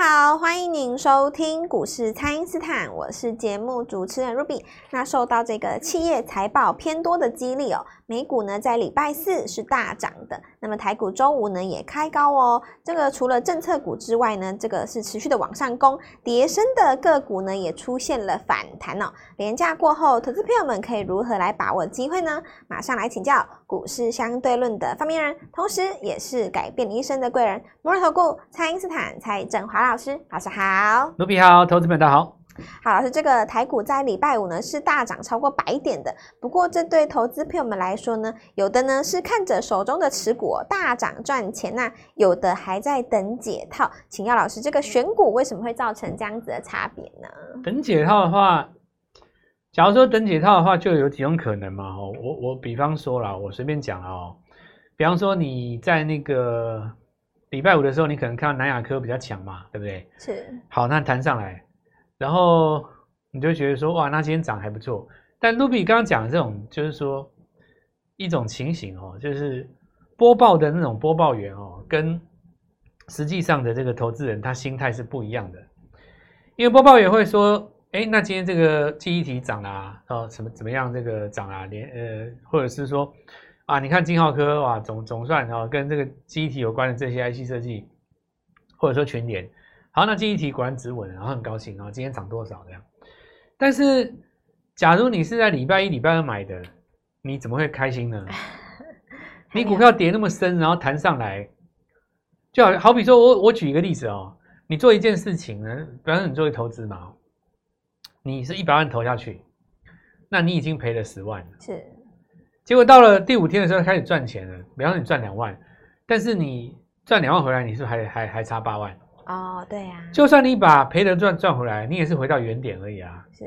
好，欢迎您收听股市蔡因斯坦，我是节目主持人 Ruby。那受到这个企业财报偏多的激励哦，美股呢在礼拜四是大涨的，那么台股周五呢也开高哦。这个除了政策股之外呢，这个是持续的往上攻，跌深的个股呢也出现了反弹哦。廉价过后，投资朋友们可以如何来把握机会呢？马上来请教股市相对论的发明人，同时也是改变一生的贵人——摩尔投顾蔡因斯坦蔡振华老师，老师好，卢比好，投资们大家好。好，老师，这个台股在礼拜五呢是大涨超过百点的，不过这对投资朋友们来说呢，有的呢是看着手中的持股大涨赚钱，那有的还在等解套。请教老师，这个选股为什么会造成这样子的差别呢？等解套的话，假如说等解套的话，就有几种可能嘛。哦，我我比方说啦，我随便讲哦，比方说你在那个。礼拜五的时候，你可能看到南亚科比较强嘛，对不对？是。好，那弹上来，然后你就觉得说，哇，那今天涨还不错。但卢比刚刚讲的这种，就是说一种情形哦，就是播报的那种播报员哦，跟实际上的这个投资人他心态是不一样的。因为播报员会说，哎，那今天这个记忆体涨啦，哦，什么怎么样这个涨啦，连呃，或者是说。啊，你看金浩科哇，总总算哦，跟这个记忆体有关的这些 IC 设计，或者说全联，好，那记忆题果然止稳，然后很高兴啊，今天涨多少这样？但是，假如你是在礼拜一、礼拜二买的，你怎么会开心呢？你股票跌那么深，然后弹上来，就好好比说我我举一个例子哦，你做一件事情呢，比方说你做一投资嘛，你是一百万投下去，那你已经赔了十万了，是。结果到了第五天的时候开始赚钱了，比方说你赚两万，但是你赚两万回来，你是不是还还还差八万？哦，对呀、啊。就算你把赔的赚赚回来，你也是回到原点而已啊。是。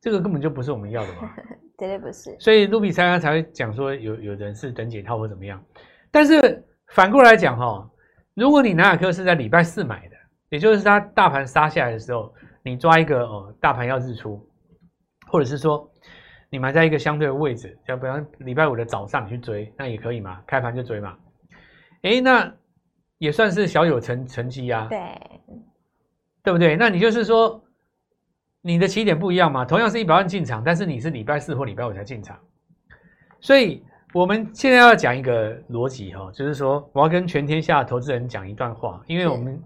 这个根本就不是我们要的嘛。绝对不是。所以卢比才才会讲说有有人是等解套或怎么样，但是反过来讲哈、哦，如果你南亚科是在礼拜四买的，也就是它大盘杀下来的时候，你抓一个哦，大盘要日出，或者是说。你买在一个相对的位置，要不然礼拜五的早上你去追，那也可以嘛，开盘就追嘛。诶，那也算是小有成成绩啊。对，对不对？那你就是说，你的起点不一样嘛，同样是一百万进场，但是你是礼拜四或礼拜五才进场。所以我们现在要讲一个逻辑哈，就是说我要跟全天下的投资人讲一段话，因为我们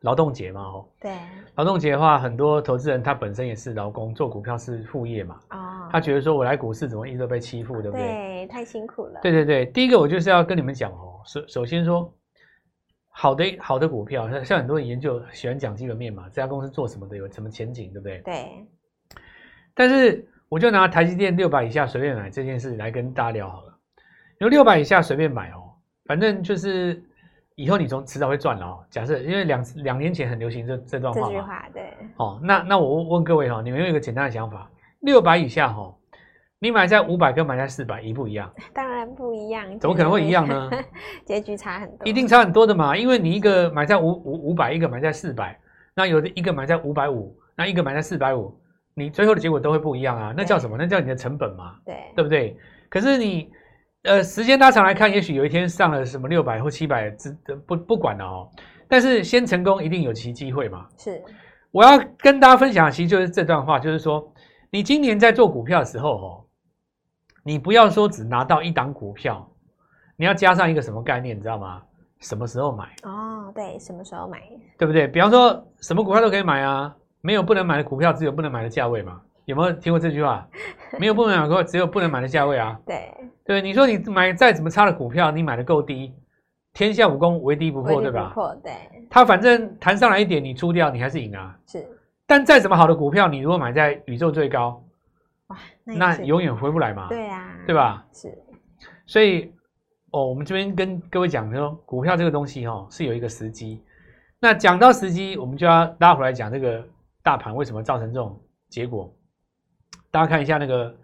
劳动节嘛，哦，对，劳动节的话，很多投资人他本身也是劳工，做股票是副业嘛，啊。他觉得说，我来股市怎么一直都被欺负，对不对？对，太辛苦了。对对对，第一个我就是要跟你们讲哦，首首先说，好的好的股票，像像很多人研究喜欢讲基本面嘛，这家公司做什么的，有什么前景，对不对？对。但是我就拿台积电六百以下随便买这件事来跟大家聊好了。有六百以下随便买哦，反正就是以后你从迟早会赚了哦。假设因为两两年前很流行这这段话嘛，这句话对。哦，那那我问各位哈，你们有一个简单的想法。六百以下哈，你买在五百跟买在四百一不一样？当然不一样，怎么可能会一样呢？结局 差很多，一定差很多的嘛。因为你一个买在五五五百，一个买在四百，那有的一个买在五百五，那一个买在四百五，你最后的结果都会不一样啊。那叫什么？那叫你的成本嘛。对，对不对？可是你呃时间拉长来看，也许有一天上了什么六百或七百，不不管了哦。但是先成功一定有其机会嘛。是，我要跟大家分享的其实就是这段话，就是说。你今年在做股票的时候，哦，你不要说只拿到一档股票，你要加上一个什么概念，你知道吗？什么时候买？哦，对，什么时候买？对不对？比方说，什么股票都可以买啊，没有不能买的股票，只有不能买的价位嘛。有没有听过这句话？没有不能买的股票，只有不能买的价位啊。对对，你说你买再怎么差的股票，你买的够低，天下武功唯低不破，对吧？不破，对。它反正弹上来一点，你出掉，你还是赢啊。是。但再怎么好的股票，你如果买在宇宙最高，哇，那，那永远回不来嘛。对啊，对吧？是，所以哦，我们这边跟各位讲说，股票这个东西哦，是有一个时机。那讲到时机，我们就要拉回来讲这个大盘为什么造成这种结果。大家看一下那个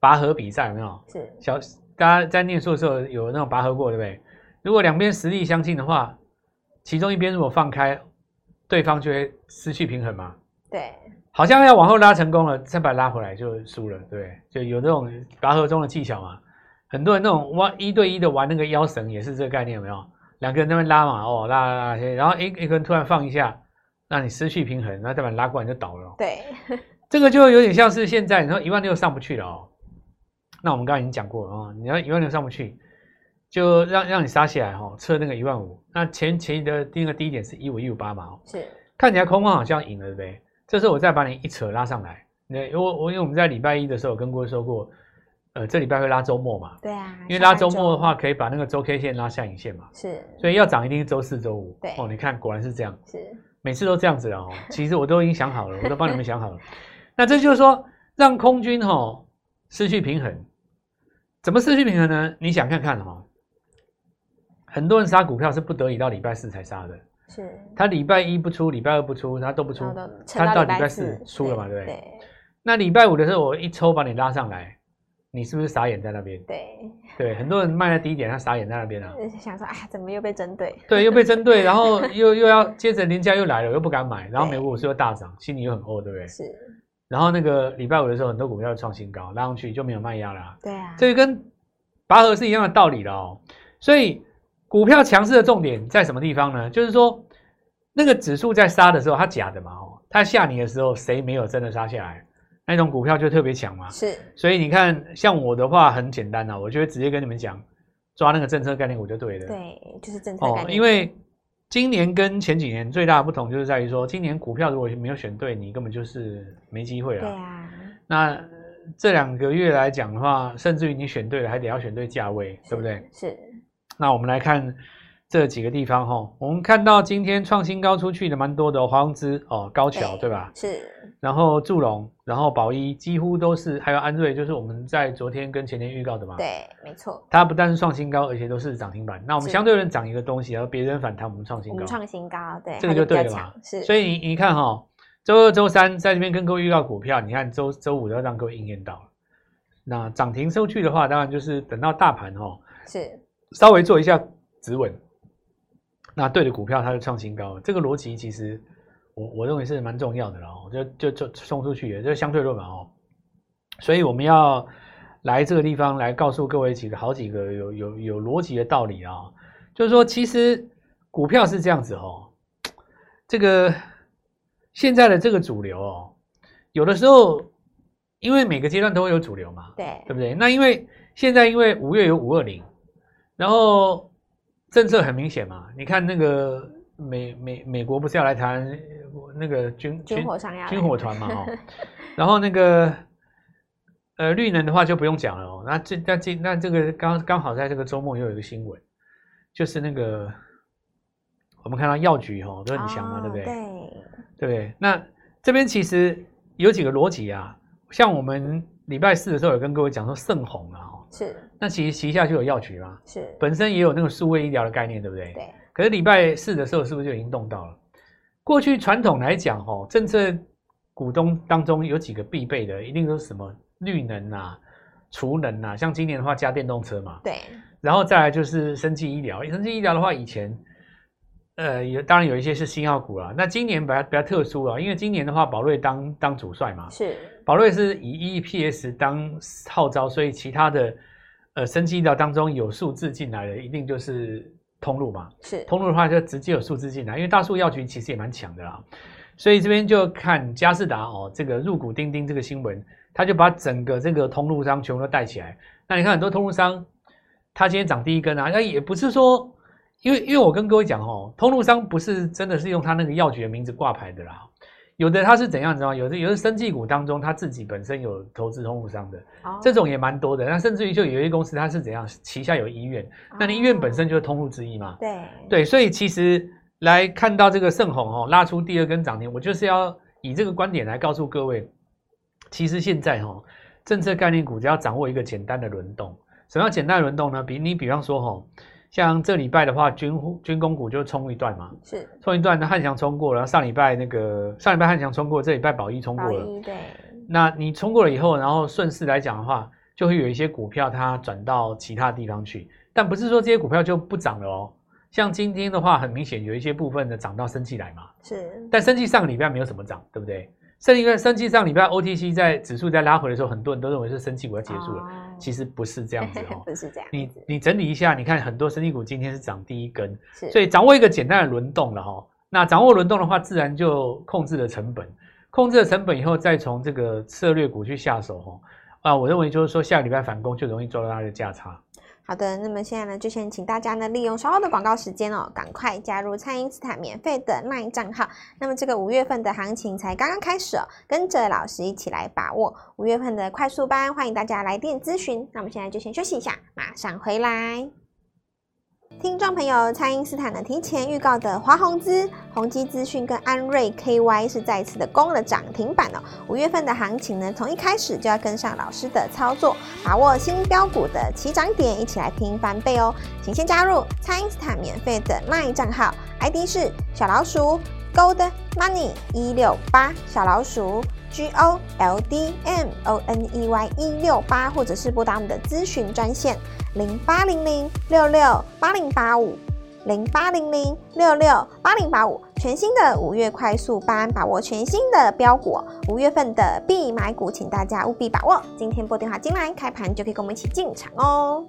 拔河比赛有没有？是小大家在念书的时候有那种拔河过，对不对？如果两边实力相近的话，其中一边如果放开，对方就会失去平衡嘛。对，好像要往后拉成功了，再把它拉回来就输了，对，就有这种拔河中的技巧嘛。很多人那种玩一对一的玩那个腰绳也是这个概念，有没有？两个人在那边拉嘛，哦，拉拉拉，然后一一个人突然放一下，让你失去平衡，那代表拉过来就倒了。对，这个就有点像是现在你说一万六上不去了哦。那我们刚刚已经讲过了啊，你要一万六上不去，就让让你杀起来哈，测那个一万五。那前前的第一个低点是一五一五八嘛，哦，是看起来空方好像赢了，对不对？这时候我再把你一扯拉上来，那我我因为我们在礼拜一的时候跟各位说过，呃，这礼拜会拉周末嘛，对啊，因为拉周末的话可以把那个周 K 线拉下影线嘛，是，所以要涨一定是周四周五，对。哦，你看果然是这样，是。每次都这样子哦。其实我都已经想好了，我都帮你们想好了。那这就是说让空军哈、哦、失去平衡，怎么失去平衡呢？你想看看哈、哦，很多人杀股票是不得已到礼拜四才杀的。是，他礼拜一不出，礼拜二不出，他都不出，他到礼拜四出了嘛，对不对？那礼拜五的时候，我一抽把你拉上来，你是不是傻眼在那边？对对，很多人卖在低点，他傻眼在那边啊。想说，哎呀，怎么又被针对？对，又被针对，然后又又要接着连家又来了，又不敢买，然后美国股市又大涨，心里又很怄，对不对？是。然后那个礼拜五的时候，很多股票创新高，拉上去就没有卖压了啊。对啊。这个跟拔河是一样的道理了哦。所以股票强势的重点在什么地方呢？就是说。那个指数在杀的时候，它假的嘛，哦，它吓你的时候，谁没有真的杀下来？那种股票就特别强嘛。是，所以你看，像我的话很简单呐，我就会直接跟你们讲，抓那个政策概念股就对了。对，就是政策概念因为今年跟前几年最大的不同就是在于说，今年股票如果没有选对，你根本就是没机会了。对啊。那这两个月来讲的话，甚至于你选对了，还得要选对价位，对不对？是。那我们来看。这几个地方哈，我们看到今天创新高出去的蛮多的，华宏资哦，高桥对，对吧？是。然后祝融，然后宝一几乎都是，还有安瑞，就是我们在昨天跟前天预告的嘛。对，没错。它不但是创新高，而且都是涨停板。那我们相对人涨一个东西，然后别人反弹，我们创新高。创新高，对，这个就对了嘛。是。所以你你看哈，周二、周三在这边跟各位预告股票，你看周周五都要让各位应验到了。那涨停收据的话，当然就是等到大盘哈，是稍微做一下止稳。那对的股票，它就创新高，这个逻辑其实我我认为是蛮重要的了哦，就就就冲出去，也就相对论嘛哦，所以我们要来这个地方来告诉各位几个好几个有有有逻辑的道理啊，就是说其实股票是这样子哦，这个现在的这个主流哦，有的时候因为每个阶段都会有主流嘛，对。对不对？那因为现在因为五月有五二零，然后。政策很明显嘛，你看那个美美美国不是要来谈那个军军火商呀军火团嘛哦，然后那个呃绿能的话就不用讲了哦，那这那这那这个刚刚好在这个周末又有一个新闻，就是那个我们看到药局哦都很强嘛，对不对？对，对？那这边其实有几个逻辑啊，像我们礼拜四的时候有跟各位讲说盛虹啊。是，那其实旗下就有药局嘛，是本身也有那个数位医疗的概念，对不对？对。可是礼拜四的时候，是不是就已经动到了？过去传统来讲，哦，政策股东当中有几个必备的，一定都是什么绿能啊、储能啊，像今年的话加电动车嘛，对。然后再来就是生技医疗，生技医疗的话，以前呃有当然有一些是新药股啦。那今年比较比较特殊啊，因为今年的话，宝瑞当当主帅嘛，是。宝瑞是以 EPS 当号召，所以其他的呃生技医疗当中有数字进来的，一定就是通路嘛。是通路的话，就直接有数字进来，因为大树药局其实也蛮强的啦。所以这边就看嘉士达哦，这个入股钉钉这个新闻，他就把整个这个通路商全部都带起来。那你看很多通路商，他今天涨第一根啊，那也不是说，因为因为我跟各位讲哦，通路商不是真的是用他那个药局的名字挂牌的啦。有的他是怎样，你知道吗？有的有的生技股当中，他自己本身有投资通路商的，哦、这种也蛮多的。那甚至于就有一些公司，它是怎样，旗下有医院，哦、那你医院本身就是通路之一嘛。对对，所以其实来看到这个盛虹哦，拉出第二根涨停，我就是要以这个观点来告诉各位，其实现在哈，政策概念股只要掌握一个简单的轮动，什么叫简单的轮动呢？比你比方说哈。像这礼拜的话，军军工股就冲一段嘛，是冲一段。那汉翔冲过了，上礼拜那个上礼拜汉翔冲过，这礼拜宝一冲过了。对。那你冲过了以后，然后顺势来讲的话，就会有一些股票它转到其他地方去，但不是说这些股票就不涨了哦。像今天的话，很明显有一些部分的涨到生气来嘛，是。但生气上个礼拜没有什么涨，对不对？甚至于生气上礼拜 OTC 在指数在拉回的时候，很多人都认为是生技股要结束了，哦、其实不是这样子哦，不是这样。你你整理一下，你看很多生技股今天是涨第一根，所以掌握一个简单的轮动了哈。那掌握轮动的话，自然就控制了成本，控制了成本以后，再从这个策略股去下手哦。啊，我认为就是说，下个礼拜反攻就容易做到它的价差。好的，那么现在呢，就先请大家呢利用稍后的广告时间哦，赶快加入蔡英斯坦免费的卖账号。那么这个五月份的行情才刚刚开始哦，跟着老师一起来把握五月份的快速班，欢迎大家来电咨询。那我们现在就先休息一下，马上回来。听众朋友，蔡因斯坦呢提前预告的华宏资、宏基资讯跟安瑞 KY 是再次的攻了涨停板哦。五月份的行情呢，从一开始就要跟上老师的操作，把握新标股的起涨点，一起来拼翻倍哦。请先加入蔡因斯坦免费的 LINE 账号，ID 是小老鼠 Gold Money 一六八，小老鼠 G O L D M O N E Y 一六八，或者是拨打我们的咨询专线。零八零零六六八零八五，零八零零六六八零八五，全新的五月快速班，把握全新的标股，五月份的必买股，请大家务必把握。今天拨电话进来，开盘就可以跟我们一起进场哦。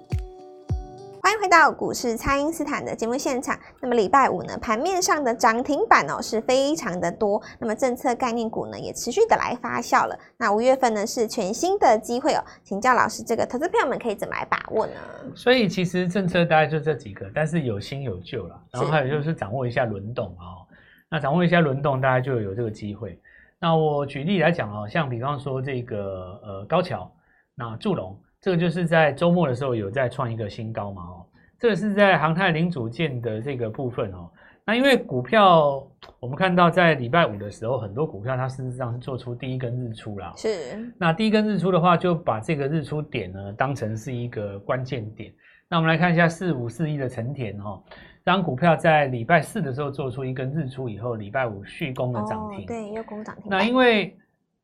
欢迎回到股市，蔡因斯坦的节目现场。那么礼拜五呢，盘面上的涨停板哦是非常的多。那么政策概念股呢也持续的来发酵了。那五月份呢是全新的机会哦，请教老师，这个投资朋友们可以怎么来把握呢？所以其实政策大概就这几个，但是有新有旧了。然后还有就是掌握一下轮动哦。那掌握一下轮动，大家就有这个机会。那我举例来讲哦，像比方说这个呃高桥，那祝融。这个就是在周末的时候有在创一个新高嘛，哦，这个是在航太零组件的这个部分哦。那因为股票，我们看到在礼拜五的时候，很多股票它事实上是做出第一根日出了。是。那第一根日出的话，就把这个日出点呢当成是一个关键点。那我们来看一下四五四一的成田哦，当股票在礼拜四的时候做出一根日出以后，礼拜五续攻的涨停。哦，对，又攻涨停。那因为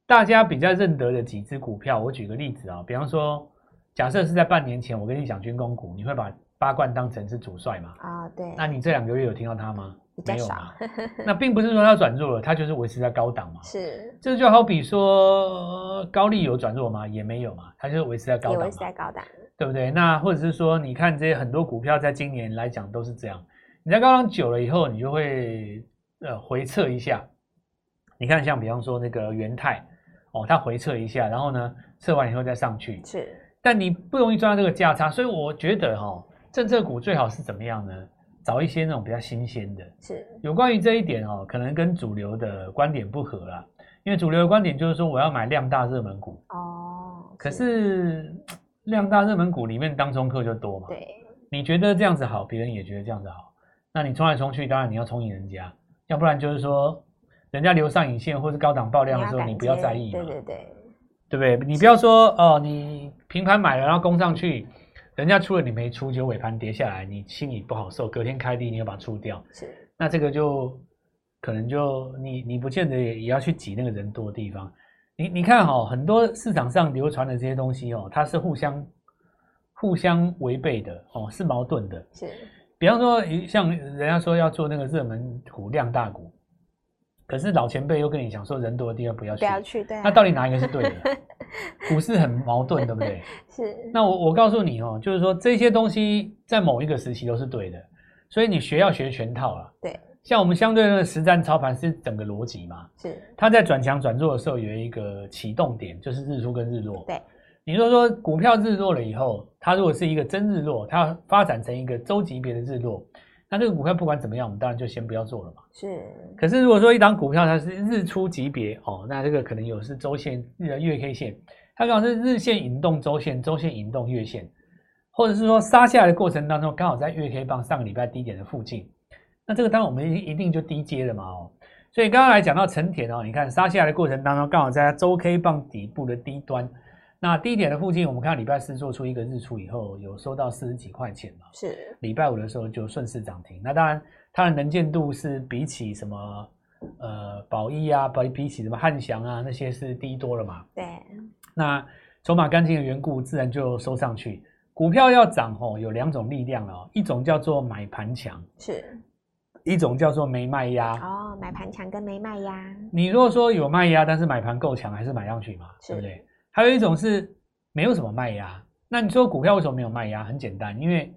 大家比较认得的几只股票，我举个例子啊，比方说。假设是在半年前，我跟你讲军工股，你会把八冠当成是主帅吗？啊，对。那你这两个月有听到他吗？没有吗？那并不是说它转弱了，它就是维持在高档嘛。是。这就好比说高利有转弱吗？也没有嘛，它就是维持在高档。维持在高档，对不对？那或者是说，你看这些很多股票在今年来讲都是这样，你在高档久了以后，你就会呃回撤一下。你看，像比方说那个元泰哦，它回撤一下，然后呢测完以后再上去。是。但你不容易赚到这个价差，所以我觉得哈、哦，政策股最好是怎么样呢？找一些那种比较新鲜的。是。有关于这一点哦，可能跟主流的观点不合啦。因为主流的观点就是说，我要买量大热门股。哦。可是量大热门股里面当中客就多嘛。对。你觉得这样子好，别人也觉得这样子好，那你冲来冲去，当然你要冲赢人家，要不然就是说，人家留上影线或是高档爆量的时候，你，你不要在意嘛。对对对。对不对？你不要说哦，你平盘买了，然后攻上去，人家出了你没出，就尾盘跌下来，你心里不好受。隔天开低，你要把它出掉，是。那这个就可能就你你不见得也也要去挤那个人多的地方。你你看哦，很多市场上流传的这些东西哦，它是互相互相违背的哦，是矛盾的。是。比方说，像人家说要做那个热门股、量大股。可是老前辈又跟你讲说，人多的地方不要去，不要去，对啊。那到底哪一个是对的？股市很矛盾，对不对？是。那我我告诉你哦，就是说这些东西在某一个时期都是对的，所以你学要学全套了。对。像我们相对的实战操盘是整个逻辑嘛？是。它在转强转弱的时候有一个启动点，就是日出跟日落。对。你说说股票日落了以后，它如果是一个真日落，它发展成一个周级别的日落。那这个股票不管怎么样，我们当然就先不要做了嘛。是。可是如果说一档股票它是日出级别哦，那这个可能有是周线、日月 K 线，它刚好是日线引动周线，周线引动月线，或者是说杀下来的过程当中刚好在月 K 棒上个礼拜低点的附近，那这个当然我们一定就低接了嘛哦。所以刚刚来讲到成田哦，你看杀下来的过程当中刚好在周 K 棒底部的低端。那低点的附近，我们看到礼拜四做出一个日出以后，有收到四十几块钱嘛？是。礼拜五的时候就顺势涨停。那当然，它的能见度是比起什么呃宝一啊，比比起什么汉翔啊那些是低多了嘛？对。那筹码干净的缘故，自然就收上去。股票要涨哦，有两种力量哦，一种叫做买盘强，是。一种叫做没卖压。哦，买盘强跟没卖压。你如果说有卖压，但是买盘够强，还是买上去嘛？对不对？还有一种是没有什么卖压，那你说股票为什么没有卖压？很简单，因为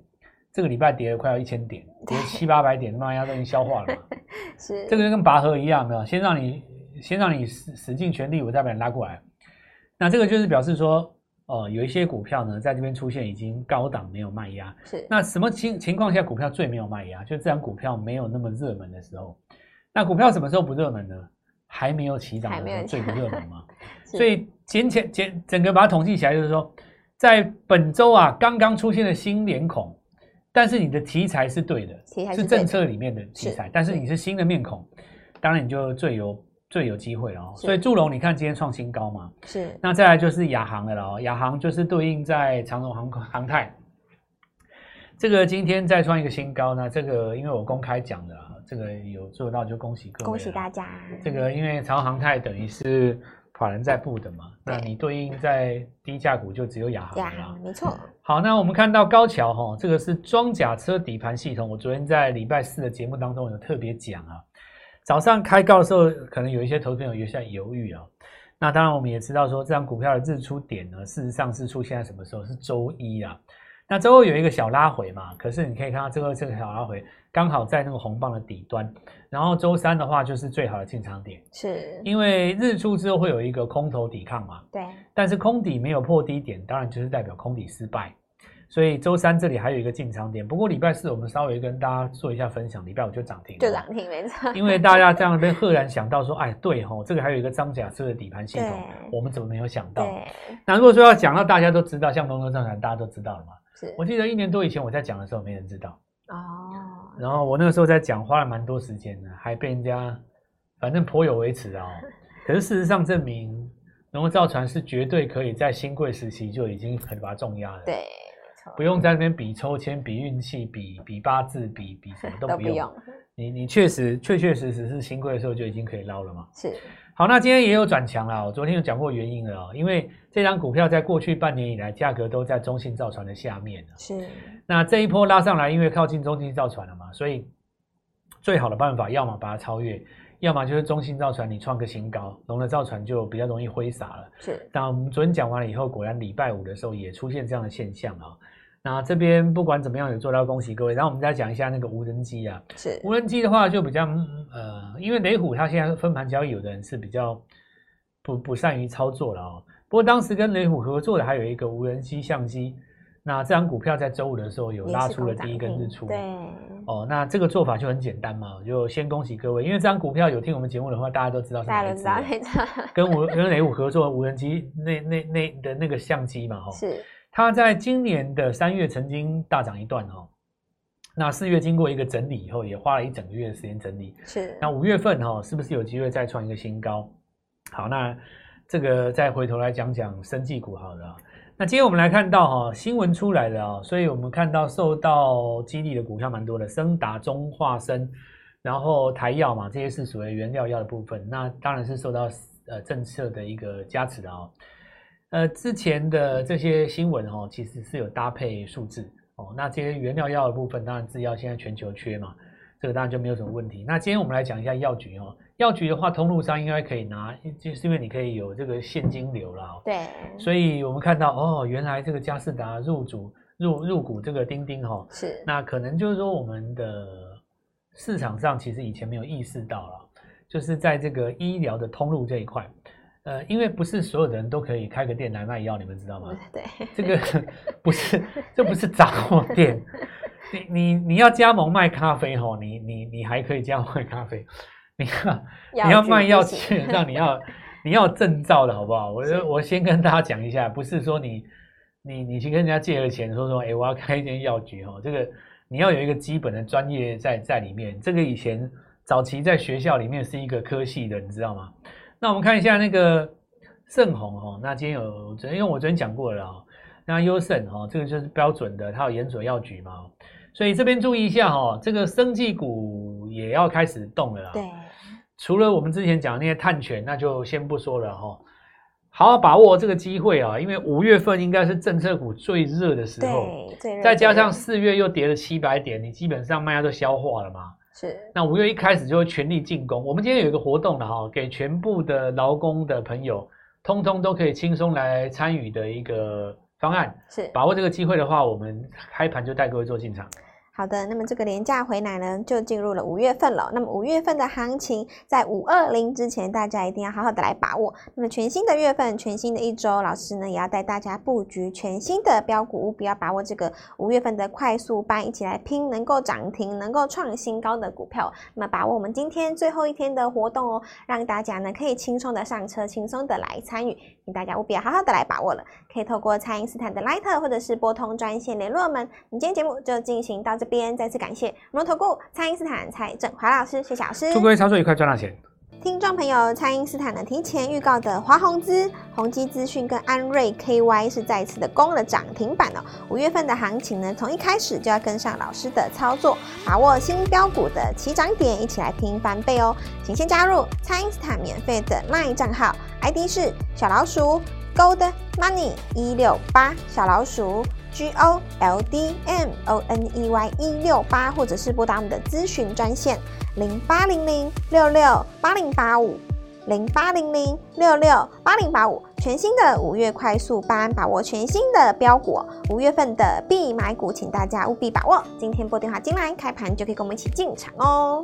这个礼拜跌了快要一千点，跌七八百点，卖压，都已经消化了嘛。是，这个就跟拔河一样的，先让你先让你使使尽全力，我再把你拉过来。那这个就是表示说，哦、呃，有一些股票呢，在这边出现已经高档没有卖压。是。那什么情情况下股票最没有卖压？就这档股票没有那么热门的时候。那股票什么时候不热门呢？还没有起涨的时候最不热门嘛。所以简简简整个把它统计起来，就是说，在本周啊，刚刚出现的新脸孔。但是你的题材是对的，题材是，是政策里面的题材，但是你是新的面孔，当然你就最有最有机会了哦。所以祝融，你看今天创新高嘛？是。那再来就是亚航的了哦，亚航就是对应在长荣航航太，这个今天再创一个新高。那这个因为我公开讲的，这个有做到就恭喜各位，恭喜大家。这个因为长航太等于是。法人在布的嘛，那你对应在低价股就只有亚航了，没错。好，那我们看到高桥哈，这个是装甲车底盘系统。我昨天在礼拜四的节目当中有特别讲啊，早上开高的时候，可能有一些投资朋友有些犹豫啊。那当然我们也知道说，这张股票的日出点呢，事实上是出现在什么时候？是周一啊。那周二有一个小拉回嘛，可是你可以看到这个这个小拉回刚好在那个红棒的底端，然后周三的话就是最好的进场点，是因为日出之后会有一个空头抵抗嘛，对，但是空底没有破低点，当然就是代表空底失败，所以周三这里还有一个进场点。不过礼拜四我们稍微跟大家做一下分享，礼拜五就涨停，就涨停没错，因为大家这样被赫然想到说，哎，对吼，这个还有一个装甲车的底盘系统，我们怎么没有想到？那如果说要讲到大家都知道，像东风造船大家都知道了嘛。我记得一年多以前我在讲的时候，没人知道哦。然后我那个时候在讲，花了蛮多时间的，还被人家反正颇有微词啊。可是事实上证明，能够造船是绝对可以在新贵时期就已经很把它重压了。对。不用在那边比抽签、比运气、比比八字、比比什么都 不用。不用你你确实确确实实是新贵的时候就已经可以捞了嘛？是。好，那今天也有转强了。我昨天有讲过原因了，因为这张股票在过去半年以来价格都在中信造船的下面。是。那这一波拉上来，因为靠近中信造船了嘛，所以最好的办法，要么把它超越，要么就是中信造船你创个新高，龙的造船就比较容易挥洒了。是。那我们昨天讲完了以后，果然礼拜五的时候也出现这样的现象啊。那这边不管怎么样有做到，恭喜各位。然后我们再讲一下那个无人机啊，是无人机的话就比较呃，因为雷虎它现在分盘交易，有的人是比较不不善于操作了哦。不过当时跟雷虎合作的还有一个无人机相机，那这张股票在周五的时候有拉出了第一根日出。对哦，那这个做法就很简单嘛，就先恭喜各位，因为这张股票有听我们节目的话，大家都知道是哪一支，跟无跟雷虎合作无人机那那那的那个相机嘛，哈是。它在今年的三月曾经大涨一段哦，那四月经过一个整理以后，也花了一整个月的时间整理。是，那五月份哈，是不是有机会再创一个新高？好，那这个再回头来讲讲生技股好了。那今天我们来看到哈，新闻出来了啊，所以我们看到受到激励的股票蛮多的，升达、中化生，然后台药嘛，这些是属于原料药的部分，那当然是受到呃政策的一个加持的哦。呃，之前的这些新闻哦，其实是有搭配数字哦。那这些原料药的部分，当然制药现在全球缺嘛，这个当然就没有什么问题。那今天我们来讲一下药局哦，药局的话，通路商应该可以拿，就是因为你可以有这个现金流啦哦。对。所以我们看到哦，原来这个佳士达入主入入股这个钉钉哈，是。那可能就是说我们的市场上其实以前没有意识到了，就是在这个医疗的通路这一块。呃，因为不是所有的人都可以开个店来卖药，你们知道吗？对，这个不是，这不是杂货店。你你你要加盟卖咖啡吼，你你你还可以加盟卖咖啡。你看你要卖药，基本上你要 你要证照的好不好？我我先跟大家讲一下，不是说你你你去跟人家借了钱，说说哎我要开一间药局哦，这个你要有一个基本的专业在在里面。这个以前早期在学校里面是一个科系的，你知道吗？那我们看一下那个盛虹哈，那今天有昨天因为我昨天讲过了啊，那优胜哈，这个就是标准的，它有研准药局嘛，所以这边注意一下哈，这个生技股也要开始动了啦。对，除了我们之前讲的那些碳权，那就先不说了哈，好好把握这个机会啊，因为五月份应该是政策股最热的时候，对，再加上四月又跌了七百点，你基本上卖家都消化了嘛。是，那五月一开始就会全力进攻。我们今天有一个活动了哈，给全部的劳工的朋友，通通都可以轻松来参与的一个方案，是把握这个机会的话，我们开盘就带各位做进场。好的，那么这个廉价回奶呢，就进入了五月份了。那么五月份的行情，在五二零之前，大家一定要好好的来把握。那么全新的月份，全新的一周，老师呢也要带大家布局全新的标股，务必要把握这个五月份的快速班，一起来拼能够涨停、能够创新高的股票。那么把握我们今天最后一天的活动哦，让大家呢可以轻松的上车，轻松的来参与，请大家务必要好好的来把握了。可以透过蔡因斯坦的 Line 或者是拨通专线联络我们。我们今天节目就进行到这边，再次感谢摩投顾蔡因斯坦蔡振华老师，谢谢老师。祝各位操作愉快，赚大钱。听众朋友，蔡因斯坦呢提前预告的华宏资、宏基资讯跟安瑞 KY 是再次的攻了涨停板哦。五月份的行情呢，从一开始就要跟上老师的操作，把握新标股的起涨点，一起来拼翻倍哦。请先加入蔡因斯坦免费的 LINE 账号，ID 是小老鼠。Gold Money 一六八小老鼠 G O L D M O N E Y 一六八，或者是拨打我们的咨询专线零八零零六六八零八五零八零零六六八零八五。全新的五月快速班，把握全新的标股，五月份的必买股，请大家务必把握。今天拨电话进来，开盘就可以跟我们一起进场哦。